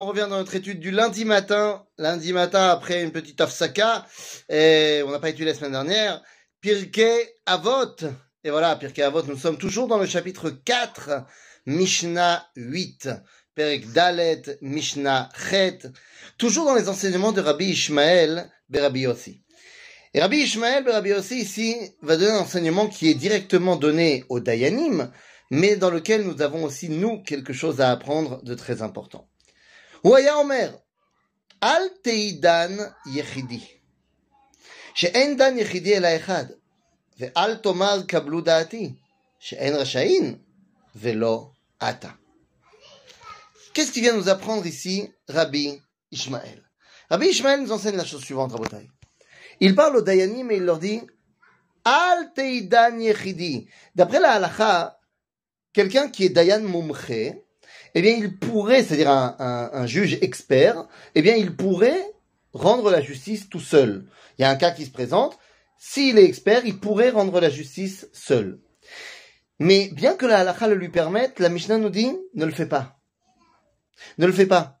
On revient dans notre étude du lundi matin. Lundi matin, après une petite afsaka, et on n'a pas étudié la semaine dernière. Pirkei Avot. Et voilà, Pirkei Avot, nous sommes toujours dans le chapitre 4, Mishnah 8. Perek Dalet, Mishnah Chet. Toujours dans les enseignements de Rabbi Ishmael, Berabi Yossi. Et Rabbi Ishmael, Berabi Yossi, ici, va donner un enseignement qui est directement donné au Dayanim, mais dans lequel nous avons aussi, nous, quelque chose à apprendre de très important. הוא היה אומר, אל תעידן יחידי, שאין דן יחידי אלא אחד, ואל תאמר קבלו דעתי, שאין רשאין ולא אתה. Qu'est-ce qu'il vient nous apprendre ici, Rabbi Ishmael Rabbi Ishmael nous enseigne la chose suivante, Rabotai. Il parle aux Dayanim et il leur dit Al teidan yechidi. D'après la halacha, quelqu'un qui est Dayan mumche, eh bien, il pourrait, c'est-à-dire un, juge expert, eh bien, il pourrait rendre la justice tout seul. Il y a un cas qui se présente. S'il est expert, il pourrait rendre la justice seul. Mais bien que la halakha le lui permette, la Mishnah nous dit ne le fais pas. Ne le fais pas.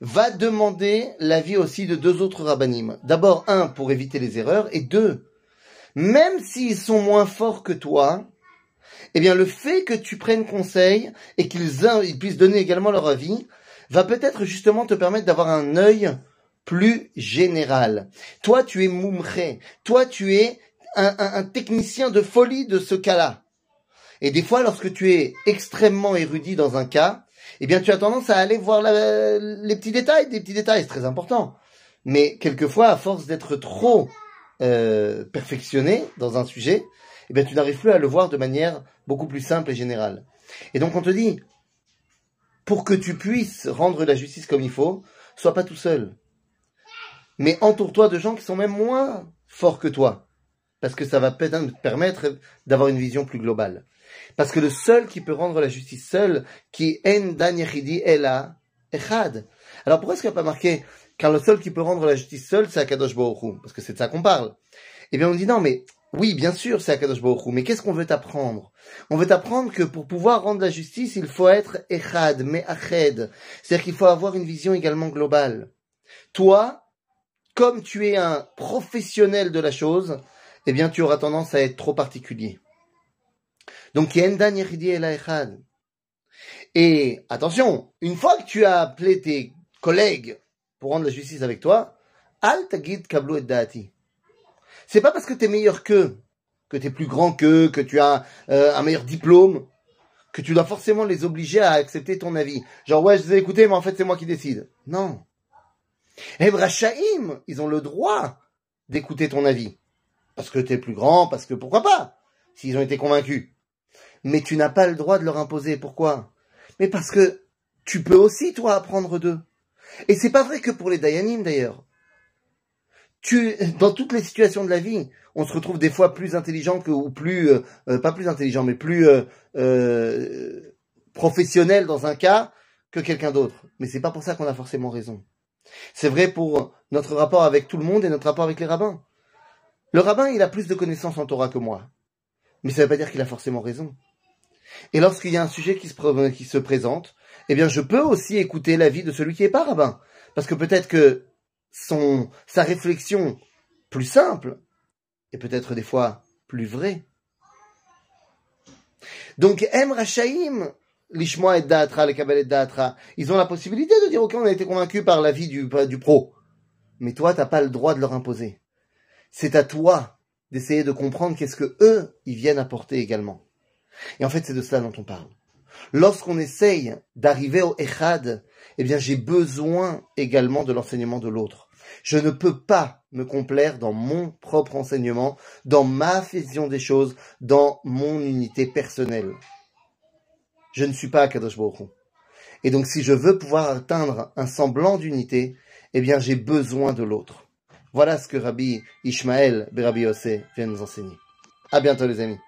Va demander l'avis aussi de deux autres rabbinim. D'abord, un, pour éviter les erreurs, et deux, même s'ils sont moins forts que toi, eh bien, le fait que tu prennes conseil et qu'ils ils puissent donner également leur avis va peut-être justement te permettre d'avoir un œil plus général. Toi, tu es moumré. Toi, tu es un, technicien de folie de ce cas-là. Et des fois, lorsque tu es extrêmement érudit dans un cas, eh bien, tu as tendance à aller voir les petits détails. Des petits détails, c'est très important. Mais quelquefois, à force d'être trop euh, perfectionné dans un sujet, eh bien, tu n'arrives plus à le voir de manière beaucoup plus simple et générale. Et donc, on te dit, pour que tu puisses rendre la justice comme il faut, sois pas tout seul. Mais entoure-toi de gens qui sont même moins forts que toi. Parce que ça va peut-être te permettre d'avoir une vision plus globale. Parce que le seul qui peut rendre la justice seul, qui en dan yachidi ela echad. Alors pourquoi est-ce qu'il n'y a pas marqué, car le seul qui peut rendre la justice seul, c'est Akadosh Baruch Parce que c'est de ça qu'on parle. Eh bien, on dit non, mais oui, bien sûr, c'est Akadosh Baruch Hu, mais qu'est-ce qu'on veut t'apprendre? On veut t'apprendre que pour pouvoir rendre la justice, il faut être echad, mais ached. C'est-à-dire qu'il faut avoir une vision également globale. Toi, comme tu es un professionnel de la chose, eh bien, tu auras tendance à être trop particulier. Donc, Yendan Yechidi la echad. Et attention, une fois que tu as appelé tes collègues pour rendre la justice avec toi, al tagid kablu et dati. C'est pas parce que tu es meilleur qu'eux, que tu es plus grand qu'eux, que tu as euh, un meilleur diplôme, que tu dois forcément les obliger à accepter ton avis. Genre, ouais, je les ai écoutés, mais en fait, c'est moi qui décide. Non. Et Brachaim, ils ont le droit d'écouter ton avis. Parce que tu es plus grand, parce que pourquoi pas, s'ils ont été convaincus. Mais tu n'as pas le droit de leur imposer. Pourquoi? Mais parce que tu peux aussi, toi, apprendre d'eux. Et c'est pas vrai que pour les Dayanim, d'ailleurs tu, dans toutes les situations de la vie, on se retrouve des fois plus intelligent que, ou plus, euh, euh, pas plus intelligent, mais plus euh, professionnel dans un cas que quelqu'un d'autre. Mais c'est pas pour ça qu'on a forcément raison. C'est vrai pour notre rapport avec tout le monde et notre rapport avec les rabbins. Le rabbin, il a plus de connaissances en Torah que moi. Mais ça veut pas dire qu'il a forcément raison. Et lorsqu'il y a un sujet qui se, qui se présente, eh bien, je peux aussi écouter l'avis de celui qui est pas rabbin. Parce que peut-être que son, sa réflexion plus simple et peut-être des fois plus vraie. Donc, M. Rachaim, l'Ishmoa et Datra, le Kabbalah et Datra, ils ont la possibilité de dire, OK, on a été convaincu par l'avis du, du pro. Mais toi, t'as pas le droit de leur imposer. C'est à toi d'essayer de comprendre qu'est-ce que eux, ils viennent apporter également. Et en fait, c'est de cela dont on parle. Lorsqu'on essaye d'arriver au Echad, eh bien, j'ai besoin également de l'enseignement de l'autre. Je ne peux pas me complaire dans mon propre enseignement, dans ma vision des choses, dans mon unité personnelle. Je ne suis pas Kadosh Baruch Et donc, si je veux pouvoir atteindre un semblant d'unité, eh bien, j'ai besoin de l'autre. Voilà ce que Rabbi Ishmael Berabi Yosef vient nous enseigner. À bientôt, les amis.